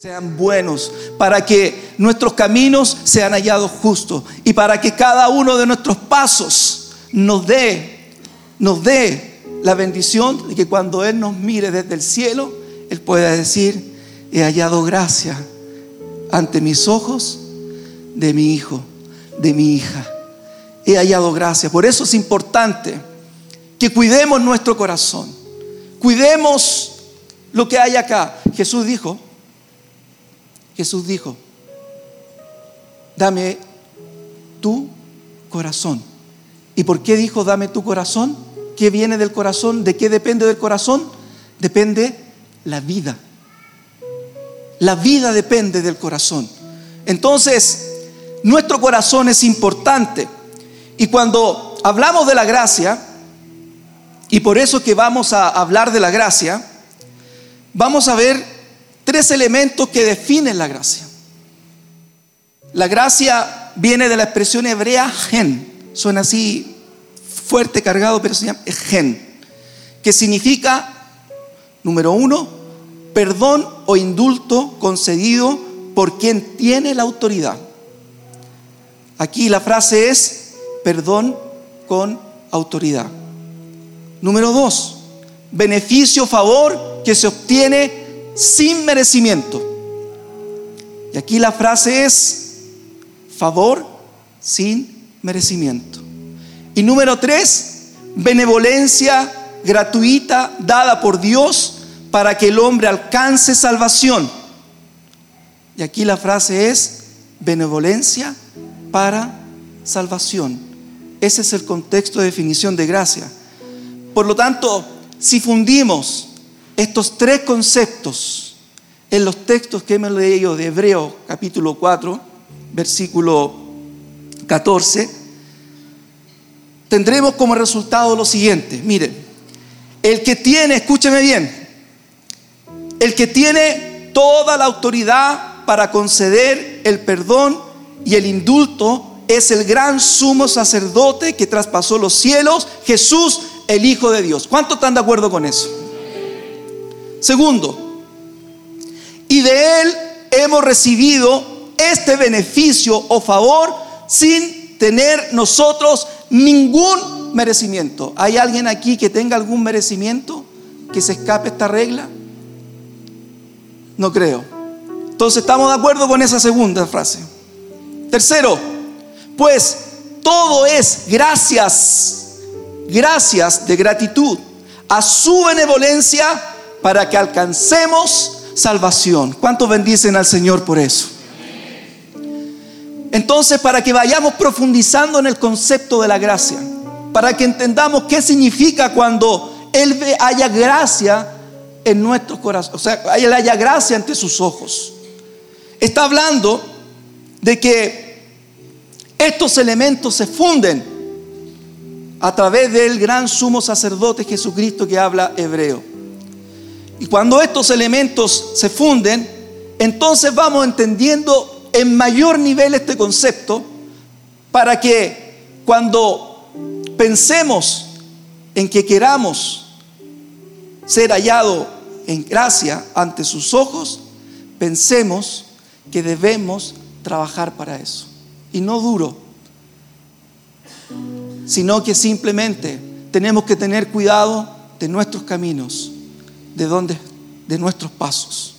sean buenos, para que nuestros caminos sean hallados justos y para que cada uno de nuestros pasos nos dé, nos dé la bendición de que cuando Él nos mire desde el cielo, Él pueda decir, he hallado gracia ante mis ojos de mi hijo, de mi hija. He hallado gracia. Por eso es importante que cuidemos nuestro corazón, cuidemos lo que hay acá. Jesús dijo, Jesús dijo, dame tu corazón. ¿Y por qué dijo, dame tu corazón? ¿Qué viene del corazón? ¿De qué depende del corazón? Depende la vida. La vida depende del corazón. Entonces, nuestro corazón es importante. Y cuando hablamos de la gracia, y por eso que vamos a hablar de la gracia, vamos a ver tres elementos que definen la gracia. La gracia viene de la expresión hebrea gen, suena así fuerte, cargado, pero se llama gen, que significa, número uno, perdón o indulto concedido por quien tiene la autoridad. Aquí la frase es perdón con autoridad. Número dos, beneficio, favor que se obtiene sin merecimiento. Y aquí la frase es favor sin merecimiento. Y número tres, benevolencia gratuita dada por Dios para que el hombre alcance salvación. Y aquí la frase es benevolencia para salvación. Ese es el contexto de definición de gracia. Por lo tanto, si fundimos estos tres conceptos en los textos que hemos leído de Hebreo capítulo 4, versículo 14, tendremos como resultado lo siguiente. Mire, el que tiene, escúcheme bien, el que tiene toda la autoridad para conceder el perdón y el indulto es el gran sumo sacerdote que traspasó los cielos, Jesús, el Hijo de Dios. ¿Cuántos están de acuerdo con eso? Segundo, y de Él hemos recibido este beneficio o favor sin tener nosotros ningún merecimiento. ¿Hay alguien aquí que tenga algún merecimiento que se escape esta regla? No creo. Entonces estamos de acuerdo con esa segunda frase. Tercero, pues todo es gracias, gracias de gratitud a su benevolencia para que alcancemos salvación. ¿Cuántos bendicen al Señor por eso? Entonces, para que vayamos profundizando en el concepto de la gracia, para que entendamos qué significa cuando Él haya gracia en nuestros corazones, o sea, Él haya gracia ante sus ojos. Está hablando de que estos elementos se funden a través del gran sumo sacerdote Jesucristo que habla hebreo. Y cuando estos elementos se funden, entonces vamos entendiendo en mayor nivel este concepto para que cuando pensemos en que queramos ser hallado en gracia ante sus ojos, pensemos que debemos trabajar para eso. Y no duro, sino que simplemente tenemos que tener cuidado de nuestros caminos de dónde, de nuestros pasos,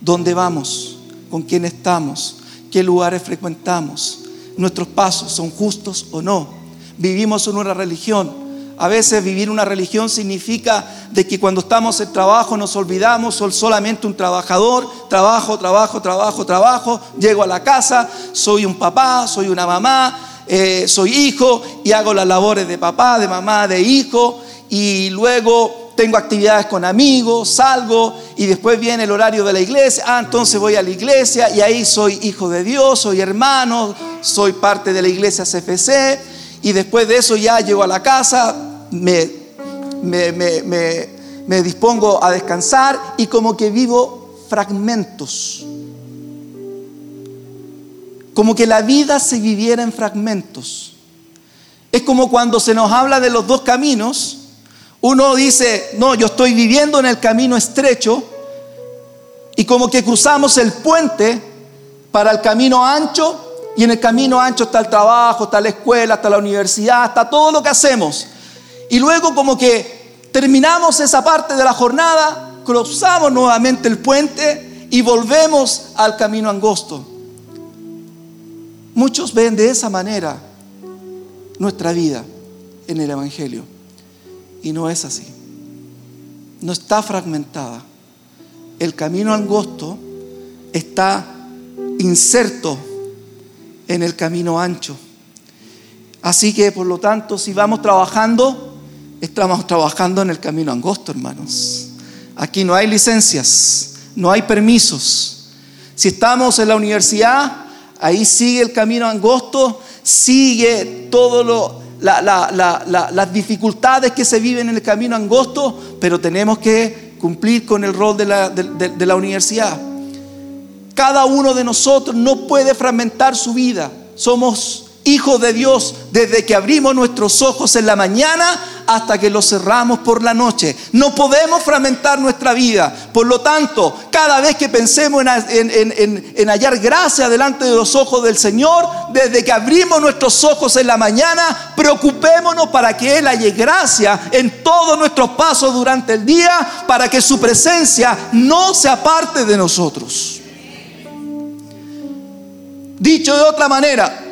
dónde vamos, con quién estamos, qué lugares frecuentamos, nuestros pasos son justos o no. Vivimos en una religión. A veces vivir una religión significa de que cuando estamos en trabajo nos olvidamos, soy solamente un trabajador, trabajo, trabajo, trabajo, trabajo, llego a la casa, soy un papá, soy una mamá, eh, soy hijo y hago las labores de papá, de mamá, de hijo. Y luego tengo actividades con amigos, salgo y después viene el horario de la iglesia. Ah, entonces voy a la iglesia y ahí soy hijo de Dios, soy hermano, soy parte de la iglesia CFC. Y después de eso ya llego a la casa, me, me, me, me dispongo a descansar y como que vivo fragmentos. Como que la vida se viviera en fragmentos. Es como cuando se nos habla de los dos caminos uno dice, no, yo estoy viviendo en el camino estrecho y como que cruzamos el puente para el camino ancho y en el camino ancho está el trabajo, está la escuela, está la universidad, está todo lo que hacemos. Y luego como que terminamos esa parte de la jornada, cruzamos nuevamente el puente y volvemos al camino angosto. Muchos ven de esa manera nuestra vida en el Evangelio. Y no es así. No está fragmentada. El camino angosto está inserto en el camino ancho. Así que, por lo tanto, si vamos trabajando, estamos trabajando en el camino angosto, hermanos. Aquí no hay licencias, no hay permisos. Si estamos en la universidad, ahí sigue el camino angosto, sigue todo lo, las dificultades que se viven en el camino angosto, pero tenemos que cumplir con el rol de la, de la universidad. Cada uno de nosotros no puede fragmentar su vida. Somos hijos de Dios desde que abrimos nuestros ojos en la mañana hasta que los cerramos por la noche. No podemos fragmentar nuestra vida. Por lo tanto, cada vez que pensemos en, hallar gracia delante de los ojos del Señor, desde que abrimos nuestros ojos en la mañana, preocupémonos para que Él halle gracia en todos nuestros pasos durante el día, para que su presencia no se aparte de nosotros. Dicho de otra manera,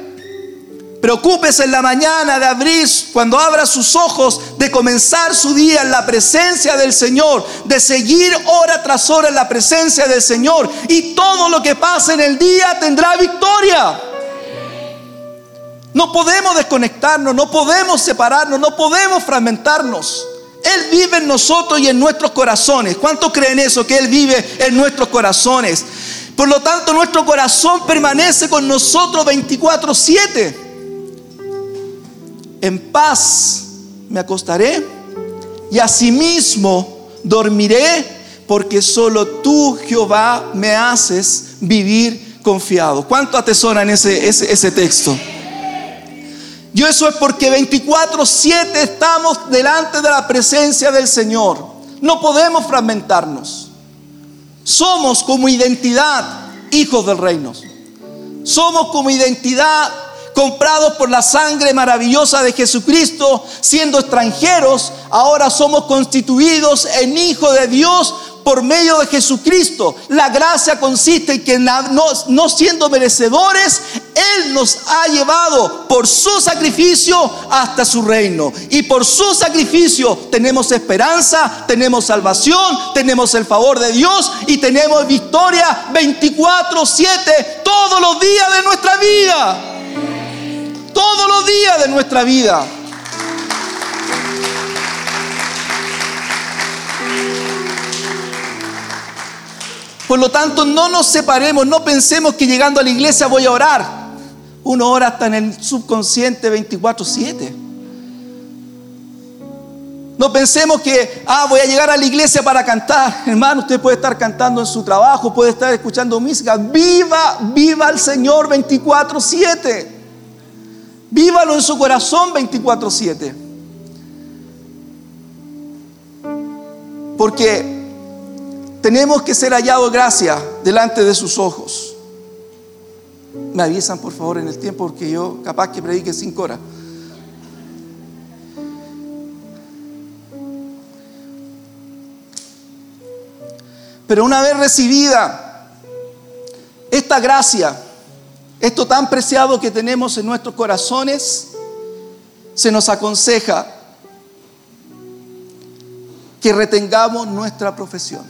Preocúpese en la mañana de abrir, cuando abra sus ojos, de comenzar su día en la presencia del Señor, de seguir hora tras hora en la presencia del Señor. Y todo lo que pase en el día tendrá victoria. No podemos desconectarnos, no podemos separarnos, no podemos fragmentarnos. Él vive en nosotros y en nuestros corazones. ¿Cuántos creen eso? Que Él vive en nuestros corazones. Por lo tanto, nuestro corazón permanece con nosotros 24/7 en paz me acostaré y asimismo dormiré, porque solo tú, Jehová, me haces vivir confiado. ¿Cuánto atesoran ese, ese, ese texto? Yo eso es porque 24/7 estamos delante de la presencia del Señor. No podemos fragmentarnos. Somos como identidad hijos del reino. Somos como identidad comprados por la sangre maravillosa de Jesucristo, siendo extranjeros, ahora somos constituidos en hijos de Dios por medio de Jesucristo. La gracia consiste en que no, siendo merecedores, Él nos ha llevado por su sacrificio hasta su reino. Y por su sacrificio tenemos esperanza, tenemos salvación, tenemos el favor de Dios y tenemos victoria 24/7 todos los días de nuestra vida todos los días de nuestra vida. Por lo tanto, no nos separemos, no pensemos que llegando a la iglesia voy a orar. Uno ora hasta en el subconsciente 24/7. No pensemos que, ah, voy a llegar a la iglesia para cantar. Hermano, usted puede estar cantando en su trabajo, puede estar escuchando música. Viva, viva el Señor 24/7. Vívalo en su corazón 24/7. Porque tenemos que ser hallados gracia delante de sus ojos. Me avisan por favor en el tiempo porque yo capaz que predique cinco horas. Pero una vez recibida esta gracia, esto tan preciado que tenemos en nuestros corazones, se nos aconseja que retengamos nuestra profesión.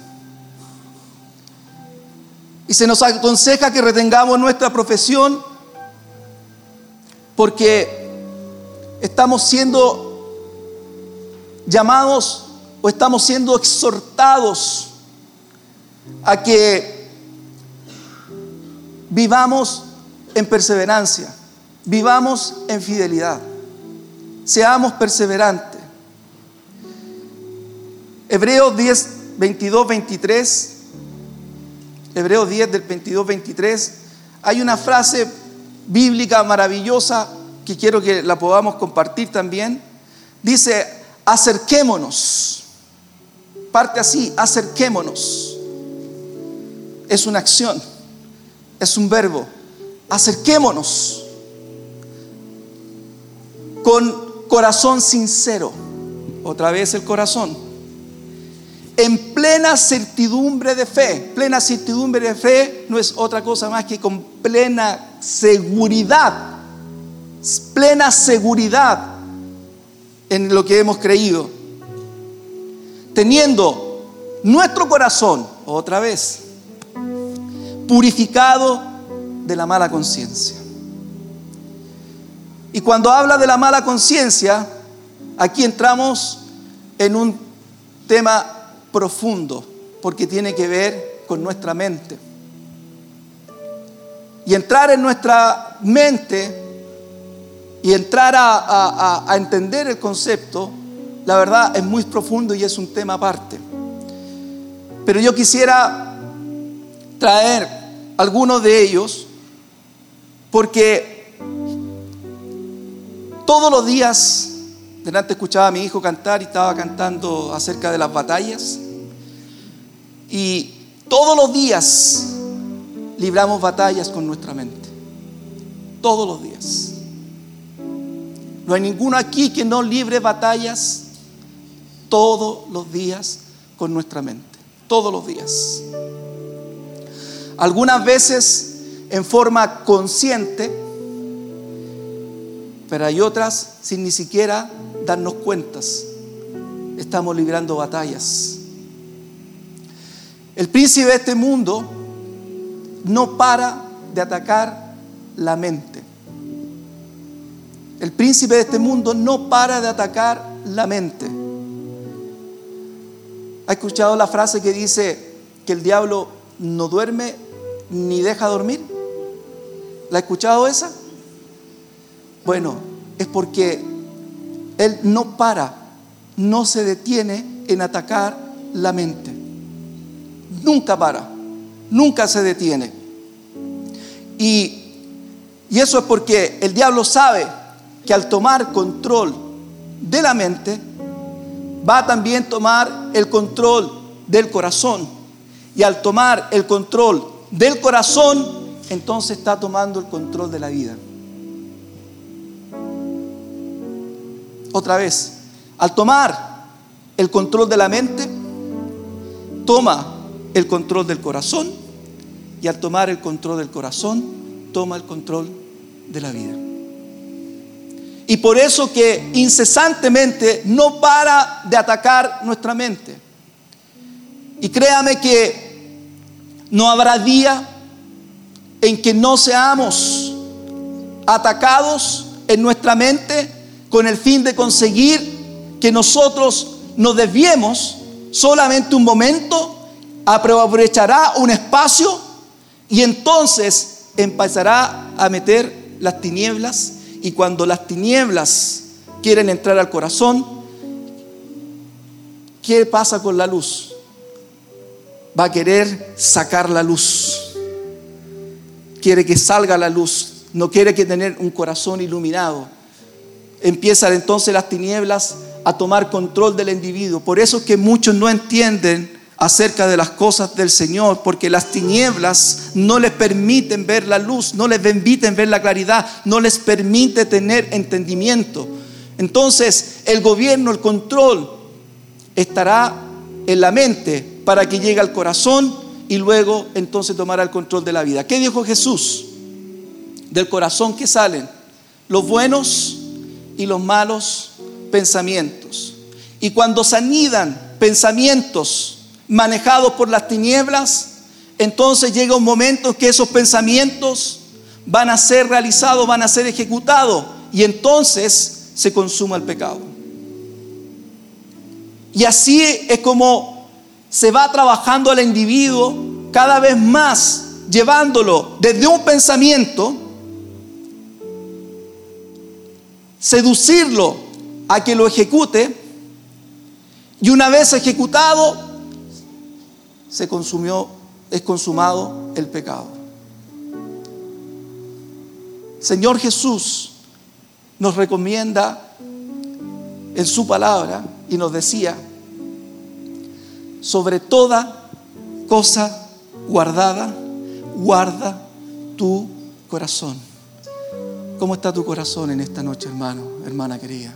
Y se nos aconseja que retengamos nuestra profesión porque estamos siendo llamados o estamos siendo exhortados a que vivamos en perseverancia, vivamos en fidelidad, seamos perseverantes. Hebreos 10, 22, 23, Hebreos 10 del 22, 23, hay una frase bíblica maravillosa que quiero que la podamos compartir también. Dice, acerquémonos. Parte así, acerquémonos. es una acción, es un verbo. Acerquémonos con corazón sincero. Otra vez el corazón. En plena certidumbre de fe. Plena certidumbre de fe no es otra cosa más que con plena seguridad. Plena seguridad en lo que hemos creído. Teniendo nuestro corazón, otra vez, purificado de la mala conciencia. Y cuando habla de la mala conciencia, aquí entramos en un tema profundo, porque tiene que ver con nuestra mente. Y entrar en nuestra mente y entrar a, entender el concepto, la verdad es muy profundo y es un tema aparte. Pero yo quisiera traer algunos de ellos porque todos los días, delante escuchaba a mi hijo cantar y estaba cantando acerca de las batallas. Y todos los días libramos batallas con nuestra mente. Todos los días. No hay ninguno aquí que no libre batallas todos los días con nuestra mente. Todos los días. Algunas veces en forma consciente pero hay otras sin ni siquiera darnos cuentas. Estamos librando batallas. El príncipe de este mundo no para de atacar la mente. El príncipe de este mundo no para de atacar la mente. ¿Ha escuchado la frase que dice que el diablo no duerme ni deja dormir? ¿La ha escuchado esa? Bueno, es porque Él no para, no se detiene en atacar la mente. Nunca para, nunca se detiene. Y, y eso es porque el diablo sabe que al tomar control de la mente, va a también tomar el control del corazón. Y al tomar el control del corazón, entonces está tomando el control de la vida. otra vez, al tomar el control de la mente, toma el control del corazón y al tomar el control del corazón, toma el control de la vida. Y por eso que incesantemente no para de atacar nuestra mente. Y créame que no habrá día en que no seamos atacados en nuestra mente con el fin de conseguir que nosotros nos desviemos solamente un momento, aprovechará un espacio y entonces empezará a meter las tinieblas y cuando las tinieblas quieren entrar al corazón, ¿qué pasa con la luz? Va a querer sacar la luz. Quiere que salga la luz. No quiere que tener un corazón iluminado empiezan entonces las tinieblas a tomar control del individuo. Por eso es que muchos no entienden acerca de las cosas del Señor, porque las tinieblas no les permiten ver la luz, no les permiten ver la claridad, no les permite tener entendimiento. Entonces el gobierno, el control estará en la mente para que llegue al corazón y luego entonces tomará el control de la vida. ¿Qué dijo Jesús? Del corazón que salen los buenos y los malos pensamientos. Y cuando se anidan pensamientos manejados por las tinieblas, entonces llega un momento en que esos pensamientos van a ser realizados, van a ser ejecutados, y entonces se consuma el pecado. Y así es como se va trabajando al individuo cada vez más, llevándolo desde un pensamiento seducirlo a que lo ejecute y una vez ejecutado se consumió es consumado el pecado. Señor Jesús nos recomienda en su palabra y nos decía sobre toda cosa guardada, guarda tu corazón. ¿Cómo está tu corazón en esta noche, hermano, hermana querida?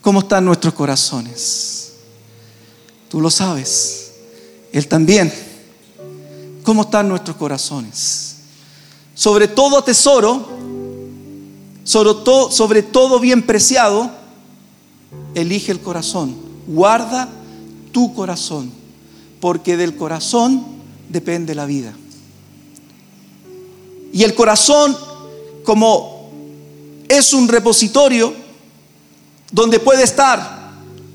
¿Cómo están nuestros corazones? Tú lo sabes. Él también. ¿Cómo están nuestros corazones? Sobre todo tesoro, sobre todo, sobre todo bien preciado, elige el corazón. Guarda tu corazón, porque del corazón depende la vida. Y el corazón, como es un repositorio donde puede estar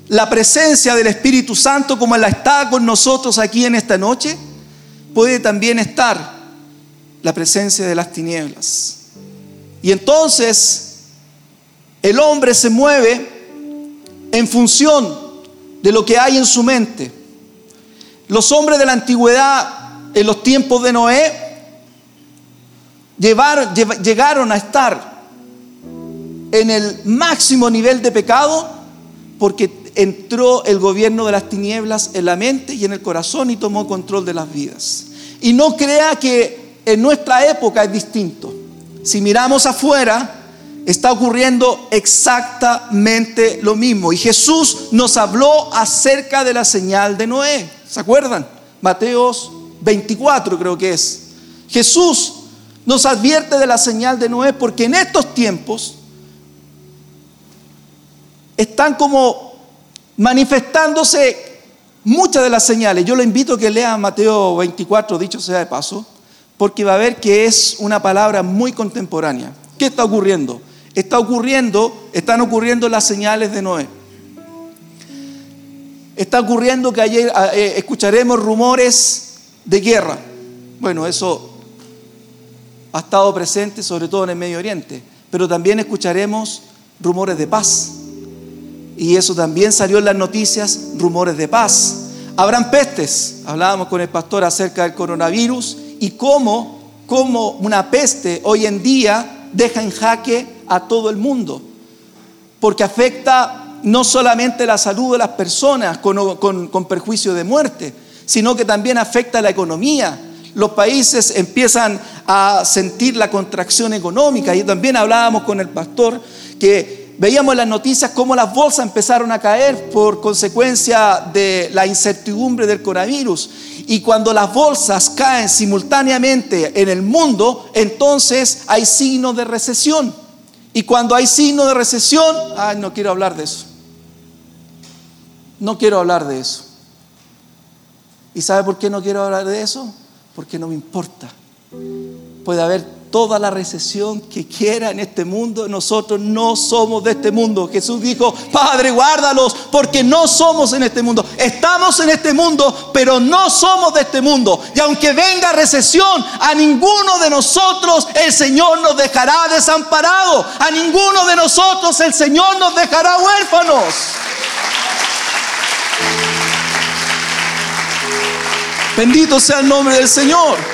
la presencia del Espíritu Santo como la está con nosotros aquí en esta noche, puede también estar la presencia de las tinieblas. Y entonces el hombre se mueve en función de lo que hay en su mente. Los hombres de la antigüedad, en los tiempos de Noé, llegaron a estar en el máximo nivel de pecado porque entró el gobierno de las tinieblas en la mente y en el corazón y tomó control de las vidas. Y no crea que en nuestra época es distinto. Si miramos afuera, está ocurriendo exactamente lo mismo. Y Jesús nos habló acerca de la señal de Noé. ¿Se acuerdan? Mateos 24 creo que es. Jesús nos advierte de la señal de Noé porque en estos tiempos están como manifestándose muchas de las señales. Yo lo invito a que lea Mateo 24, dicho sea de paso, porque va a ver que es una palabra muy contemporánea. ¿Qué está ocurriendo? Está ocurriendo, están ocurriendo las señales de Noé. Está ocurriendo que ayer eh, escucharemos rumores de guerra. Bueno, eso ha estado presente sobre todo en el Medio Oriente, pero también escucharemos rumores de paz. Y eso también salió en las noticias, rumores de paz. Habrán pestes. Hablábamos con el pastor acerca del coronavirus y cómo, cómo una peste hoy en día deja en jaque a todo el mundo. Porque afecta no solamente la salud de las personas con, con, con perjuicio de muerte, sino que también afecta la economía. Los países empiezan a sentir la contracción económica. Y también hablábamos con el pastor que Veíamos en las noticias cómo las bolsas empezaron a caer por consecuencia de la incertidumbre del coronavirus. Y cuando las bolsas caen simultáneamente en el mundo, entonces hay signos de recesión. Y cuando hay signos de recesión, ay, no quiero hablar de eso. No quiero hablar de eso. ¿Y sabe por qué no quiero hablar de eso? Porque no me importa. Puede haber toda la recesión que quiera en este mundo. Nosotros no somos de este mundo. Jesús dijo, Padre, guárdalos porque no somos en este mundo. Estamos en este mundo, pero no somos de este mundo. Y aunque venga recesión, a ninguno de nosotros el Señor nos dejará desamparado. A ninguno de nosotros el Señor nos dejará huérfanos. Bendito sea el nombre del Señor.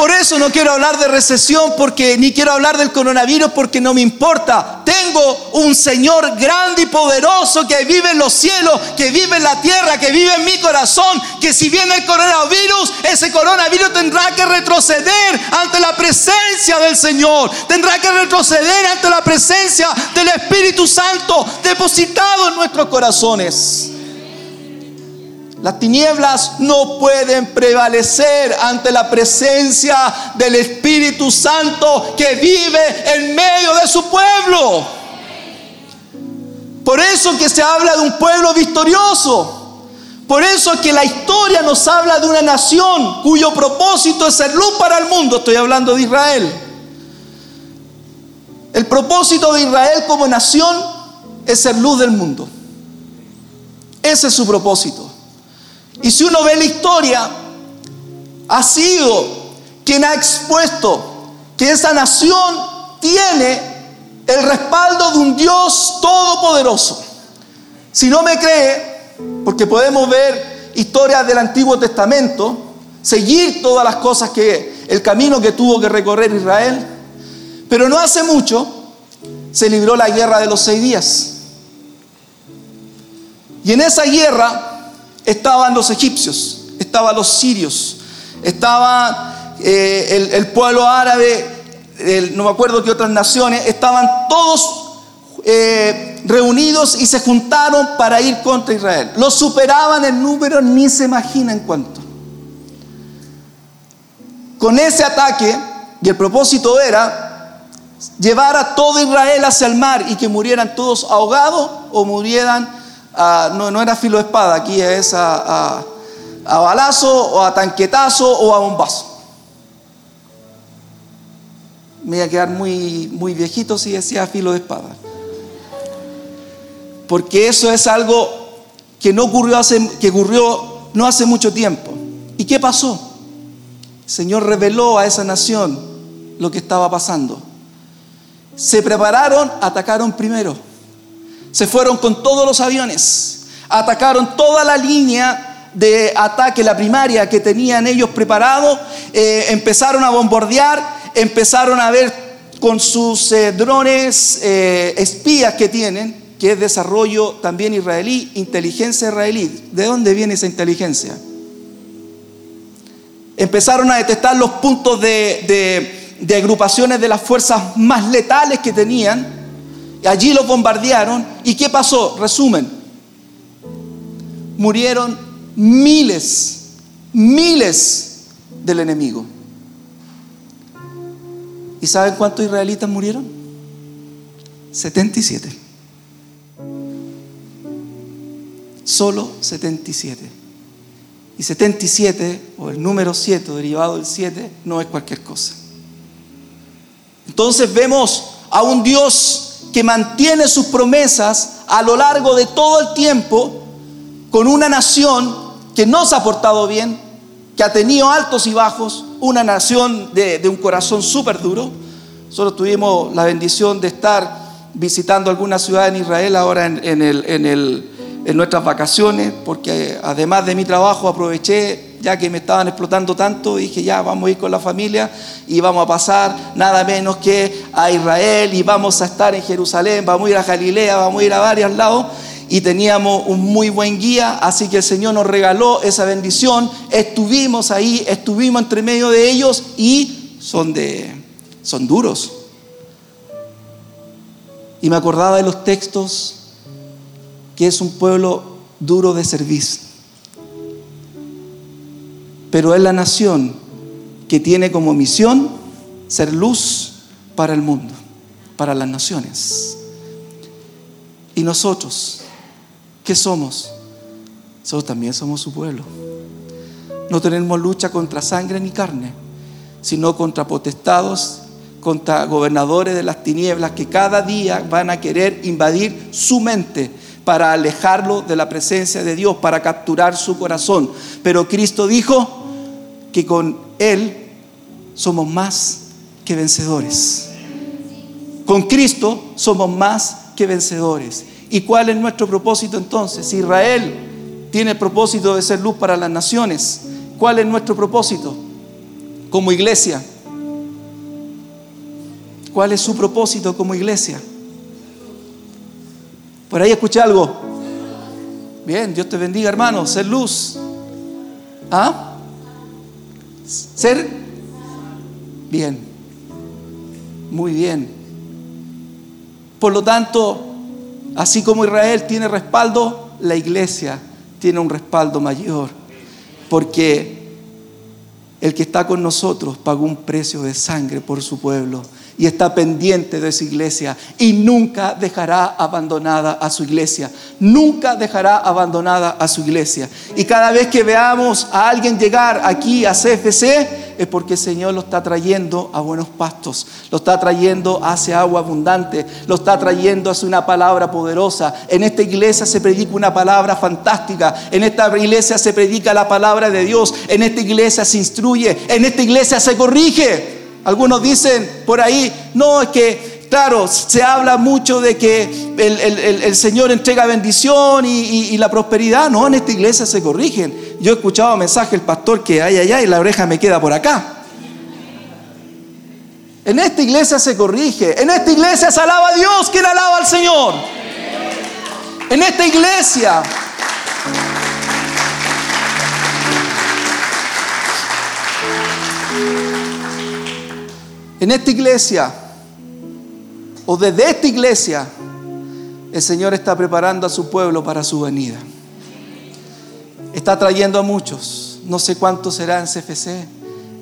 Por eso no quiero hablar de recesión porque ni quiero hablar del coronavirus porque no me importa. Tengo un Señor grande y poderoso que vive en los cielos, que vive en la tierra, que vive en mi corazón, que si viene el coronavirus, ese coronavirus tendrá que retroceder ante la presencia del Señor. Tendrá que retroceder ante la presencia del Espíritu Santo depositado en nuestros corazones. Las tinieblas no pueden prevalecer ante la presencia del Espíritu Santo que vive en medio de su pueblo. Por eso que se habla de un pueblo victorioso. Por eso que la historia nos habla de una nación cuyo propósito es ser luz para el mundo. Estoy hablando de Israel. El propósito de Israel como nación es ser luz del mundo. Ese es su propósito. Y si uno ve la historia, ha sido quien ha expuesto que esa nación tiene el respaldo de un Dios todopoderoso. Si no me cree, porque podemos ver historias del Antiguo Testamento, seguir todas las cosas que el camino que tuvo que recorrer Israel, pero no hace mucho se libró la guerra de los seis días. Y en esa guerra estaban los egipcios, estaban los sirios, estaba eh, el, pueblo árabe, no me acuerdo qué otras naciones, estaban todos eh, reunidos y se juntaron para ir contra Israel. Los superaban en número, ni se imaginan cuánto. Con ese ataque, y el propósito era llevar a todo Israel hacia el mar y que murieran todos ahogados o murieran, no, no, era filo de espada, aquí es a, a balazo o a tanquetazo o a bombazo. Me iba a quedar muy, muy viejito si decía filo de espada. Porque eso es algo que no ocurrió hace, que ocurrió no hace mucho tiempo. ¿Y qué pasó? El Señor reveló a esa nación lo que estaba pasando. Se prepararon, atacaron primero. Se fueron con todos los aviones. Atacaron toda la línea de ataque, la primaria que tenían ellos preparado, eh, empezaron a bombardear, empezaron a ver con sus eh, drones eh, espías que tienen, que es desarrollo también israelí, inteligencia israelí. ¿De dónde viene esa inteligencia? Empezaron a detectar los puntos de, de agrupaciones de las fuerzas más letales que tenían. Allí los bombardearon. ¿Y qué pasó? Resumen. Murieron miles, miles del enemigo. ¿Y saben cuántos israelitas murieron? 77. Solo 77. Y 77, o el número 7 derivado del 7, no es cualquier cosa. Entonces vemos a un Dios que mantiene sus promesas a lo largo de todo el tiempo con una nación que no se ha portado bien, que ha tenido altos y bajos, una nación de, un corazón súper duro. Nosotros tuvimos la bendición de estar visitando algunas ciudades en Israel ahora en nuestras vacaciones, porque además de mi trabajo aproveché, ya que me estaban explotando tanto, dije ya vamos a ir con la familia y vamos a pasar nada menos que a Israel y vamos a estar en Jerusalén, vamos a ir a Galilea, vamos a ir a varios lados y teníamos un muy buen guía, así que el Señor nos regaló esa bendición, estuvimos ahí, estuvimos entre medio de ellos y son de son duros. Y me acordaba de los textos que es un pueblo duro de servicio. Pero es la nación que tiene como misión ser luz para el mundo, para las naciones. Y nosotros ¿Qué somos? Nosotros también somos su pueblo. No tenemos lucha contra sangre ni carne, sino contra potestados, contra gobernadores de las tinieblas que cada día van a querer invadir su mente para alejarlo de la presencia de Dios, para capturar su corazón. Pero Cristo dijo que con Él somos más que vencedores. Con Cristo somos más que vencedores. ¿Y cuál es nuestro propósito entonces? Israel tiene el propósito de ser luz para las naciones, ¿cuál es nuestro propósito como iglesia? ¿Cuál es su propósito como iglesia? Por ahí escuché algo. Bien, Dios te bendiga, hermano. Ser luz. ¿Ah? Ser. Bien. Muy bien. Por lo tanto, Así como Israel tiene respaldo, la iglesia tiene un respaldo mayor. Porque el que está con nosotros pagó un precio de sangre por su pueblo y está pendiente de su iglesia y nunca dejará abandonada a su iglesia. Nunca dejará abandonada a su iglesia. Y cada vez que veamos a alguien llegar aquí a CFC es porque el Señor lo está trayendo a buenos pastos, lo está trayendo hacia agua abundante, lo está trayendo hacia una palabra poderosa. En esta iglesia se predica una palabra fantástica, en esta iglesia se predica la palabra de Dios, en esta iglesia se instruye, en esta iglesia se corrige. Algunos dicen por ahí, no, es que, claro, se habla mucho de que el, Señor entrega bendición y, la prosperidad. No, en esta iglesia se corrigen. Yo he escuchado mensaje del pastor que ay, ay, ay, la oreja me queda por acá. En esta iglesia se corrige. En esta iglesia se alaba a Dios. ¿Quién alaba al Señor? En esta iglesia. En esta iglesia, o desde esta iglesia, el Señor está preparando a su pueblo para su venida. Está trayendo a muchos. No sé cuántos será en CFC.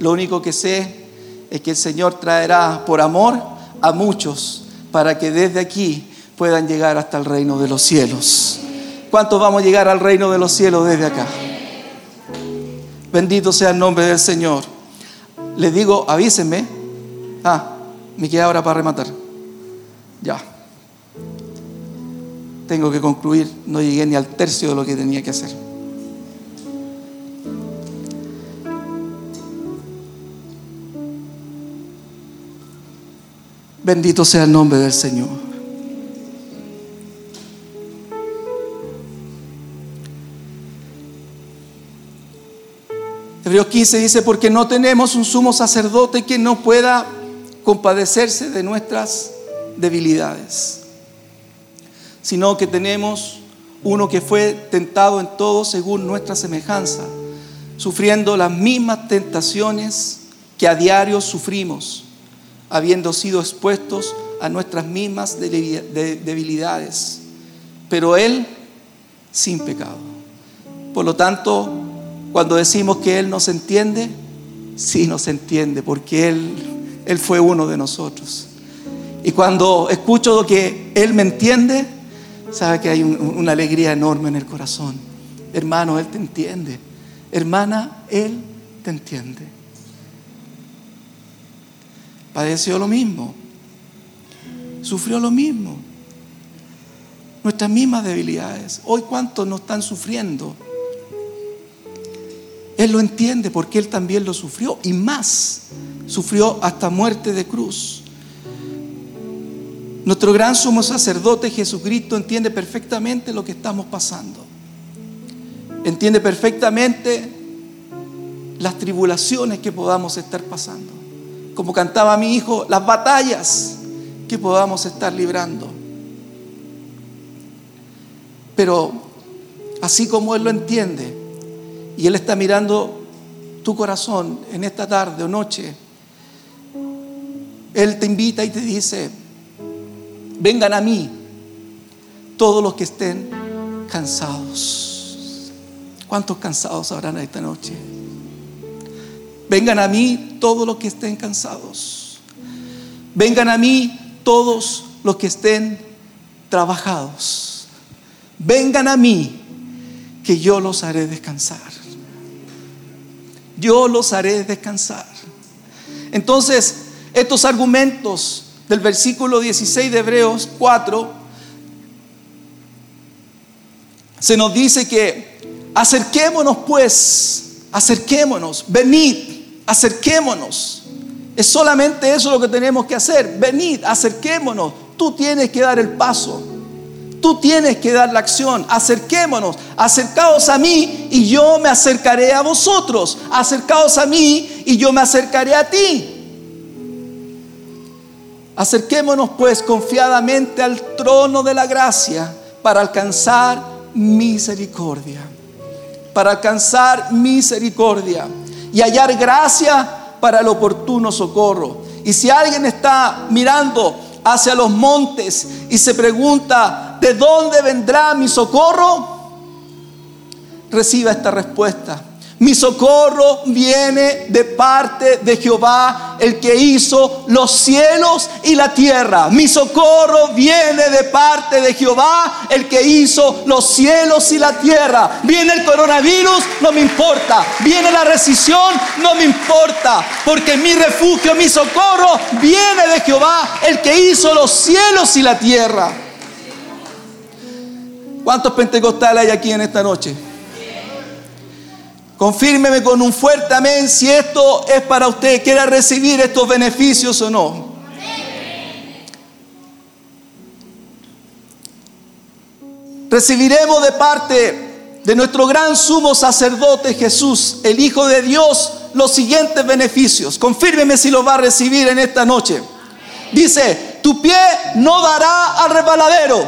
Lo único que sé es que el Señor traerá por amor a muchos para que desde aquí puedan llegar hasta el reino de los cielos. ¿Cuántos vamos a llegar al reino de los cielos desde acá? Bendito sea el nombre del Señor. Les digo, avísenme. Ah, me queda ahora para rematar. Ya. Tengo que concluir. No llegué ni al tercio de lo que tenía que hacer. Bendito sea el nombre del Señor. Hebreos 15 dice, porque no tenemos un sumo sacerdote que no pueda compadecerse de nuestras debilidades, sino que tenemos uno que fue tentado en todo según nuestra semejanza, sufriendo las mismas tentaciones que a diario sufrimos habiendo sido expuestos a nuestras mismas debilidades, pero Él sin pecado. Por lo tanto, cuando decimos que Él nos entiende, sí nos entiende, porque Él, Él fue uno de nosotros. Y cuando escucho que Él me entiende, sabe que hay una alegría enorme en el corazón. Hermano, Él te entiende. Hermana, Él te entiende padeció lo mismo, sufrió lo mismo, nuestras mismas debilidades. Hoy cuántos no están sufriendo. Él lo entiende porque Él también lo sufrió y más, sufrió hasta muerte de cruz. Nuestro gran sumo sacerdote Jesucristo entiende perfectamente lo que estamos pasando. Entiende perfectamente las tribulaciones que podamos estar pasando como cantaba mi hijo, las batallas que podamos estar librando. Pero así como Él lo entiende y Él está mirando tu corazón en esta tarde o noche, Él te invita y te dice, vengan a mí todos los que estén cansados. ¿Cuántos cansados habrán esta noche? Vengan a mí todos los que estén cansados. Vengan a mí todos los que estén trabajados. Vengan a mí que yo los haré descansar. Yo los haré descansar. Entonces, estos argumentos del versículo 16 de Hebreos 4 se nos dice que acerquémonos pues, acerquémonos, venid acerquémonos. Es solamente eso lo que tenemos que hacer. Venid, acerquémonos. Tú tienes que dar el paso. Tú tienes que dar la acción. Acerquémonos. Acercaos a mí y yo me acercaré a vosotros. Acercaos a mí y yo me acercaré a ti. Acerquémonos pues confiadamente al trono de la gracia para alcanzar misericordia. Para alcanzar misericordia y hallar gracia para el oportuno socorro. Y si alguien está mirando hacia los montes y se pregunta, ¿de dónde vendrá mi socorro? Reciba esta respuesta. Mi socorro viene de parte de Jehová, el que hizo los cielos y la tierra. Mi socorro viene de parte de Jehová, el que hizo los cielos y la tierra. Viene el coronavirus, no me importa. Viene la recesión, no me importa. Porque mi refugio, mi socorro viene de Jehová, el que hizo los cielos y la tierra. ¿Cuántos pentecostales hay aquí en esta noche? Confírmeme con un fuerte amén si esto es para usted, quiera recibir estos beneficios o no. Recibiremos de parte de nuestro gran sumo sacerdote Jesús, el Hijo de Dios, los siguientes beneficios. Confírmeme si los va a recibir en esta noche. Dice, tu pie no dará al resbaladero.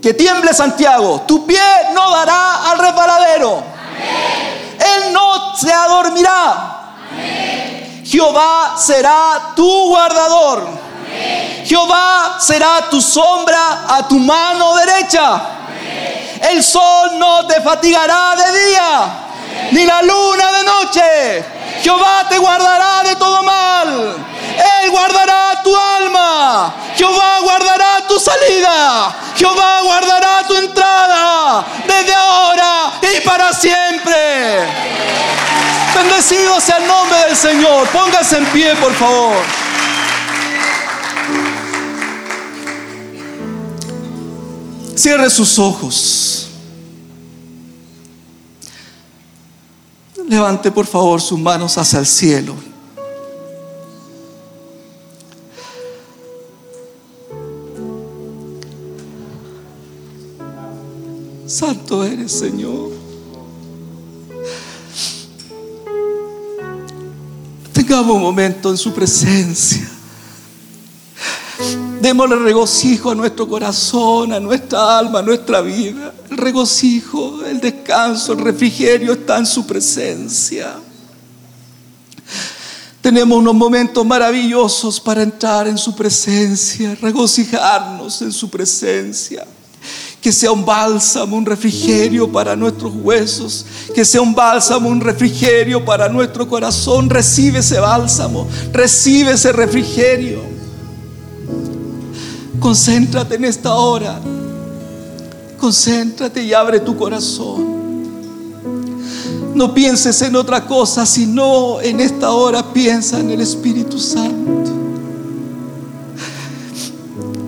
Que tiemble Santiago, tu pie no dará al resbaladero. Él no se adormirá. Jehová será tu guardador. Jehová será tu sombra a tu mano derecha. El sol no te fatigará de día, ni la luna de noche. Jehová te guardará de todo mal. Él guardará tu alma. Jehová guardará tu salida. Jehová guardará tu entrada desde ahora y para siempre. Bendecido sea el nombre del Señor. Póngase en pie, por favor. Cierre sus ojos. Levante por favor sus manos hacia el cielo. Santo eres, Señor. Tengamos un momento en su presencia. Démosle regocijo a nuestro corazón, a nuestra alma, a nuestra vida. El regocijo, el descanso, el refrigerio está en su presencia. Tenemos unos momentos maravillosos para entrar en su presencia, regocijarnos en su presencia. Que sea un bálsamo, un refrigerio para nuestros huesos. Que sea un bálsamo, un refrigerio para nuestro corazón. Recibe ese bálsamo, recibe ese refrigerio. Concéntrate en esta hora. Concéntrate y abre tu corazón. No pienses en otra cosa, sino en esta hora piensa en el Espíritu Santo.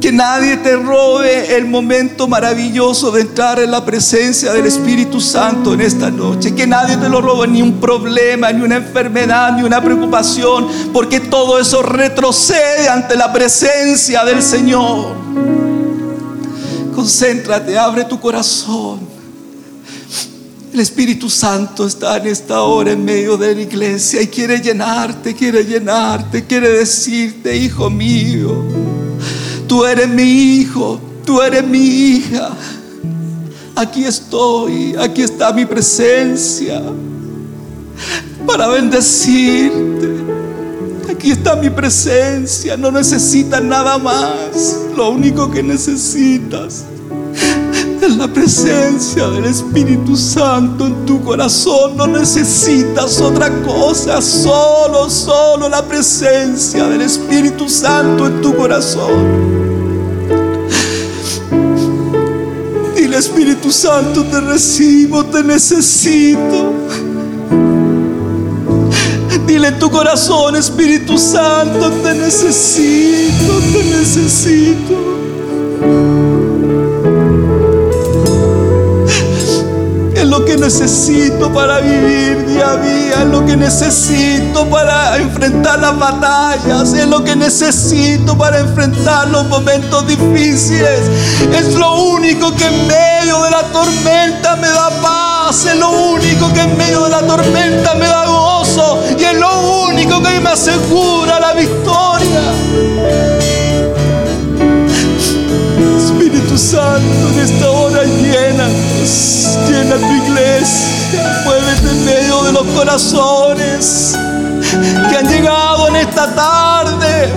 Que nadie te robe el momento maravilloso de entrar en la presencia del Espíritu Santo en esta noche. Que nadie te lo robe, ni un problema, ni una enfermedad, ni una preocupación, porque todo eso retrocede ante la presencia del Señor. Concéntrate, abre tu corazón. El Espíritu Santo está en esta hora en medio de la iglesia y quiere llenarte, quiere llenarte, quiere decirte, hijo mío, tú eres mi hijo, tú eres mi hija. Aquí estoy, aquí está mi presencia para bendecirte. Aquí está mi presencia, no necesitas nada más. Lo único que necesitas es la presencia del Espíritu Santo en tu corazón. No necesitas otra cosa, solo, solo la presencia del Espíritu Santo en tu corazón. Dile Espíritu Santo, te recibo, te necesito. Dile en tu corazón, Espíritu Santo, te necesito, te necesito. Lo que necesito para vivir día a día, es lo que necesito para enfrentar las batallas, es lo que necesito para enfrentar los momentos difíciles. Es lo único que en medio de la tormenta me da paz, es lo único que en medio de la tormenta me da gozo y es lo único que me asegura Santo, en esta hora llena, llena tu iglesia, muévete en medio de los corazones que han llegado en esta tarde,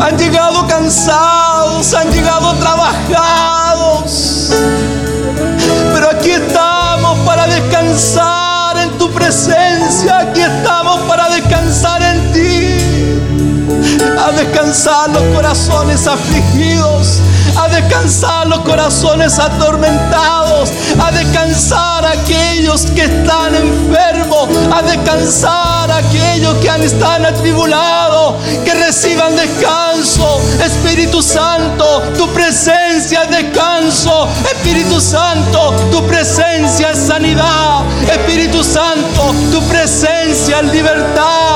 han llegado cansados, han llegado trabajados, pero aquí estamos para descansar en tu presencia, aquí estamos para descansar en ti a descansar los corazones afligidos, a descansar los corazones atormentados, a descansar aquellos que están enfermos, a descansar aquellos que estado atribulados, que reciban descanso. Espíritu Santo, tu presencia es descanso. Espíritu Santo, tu presencia es sanidad. Espíritu Santo, tu presencia es libertad.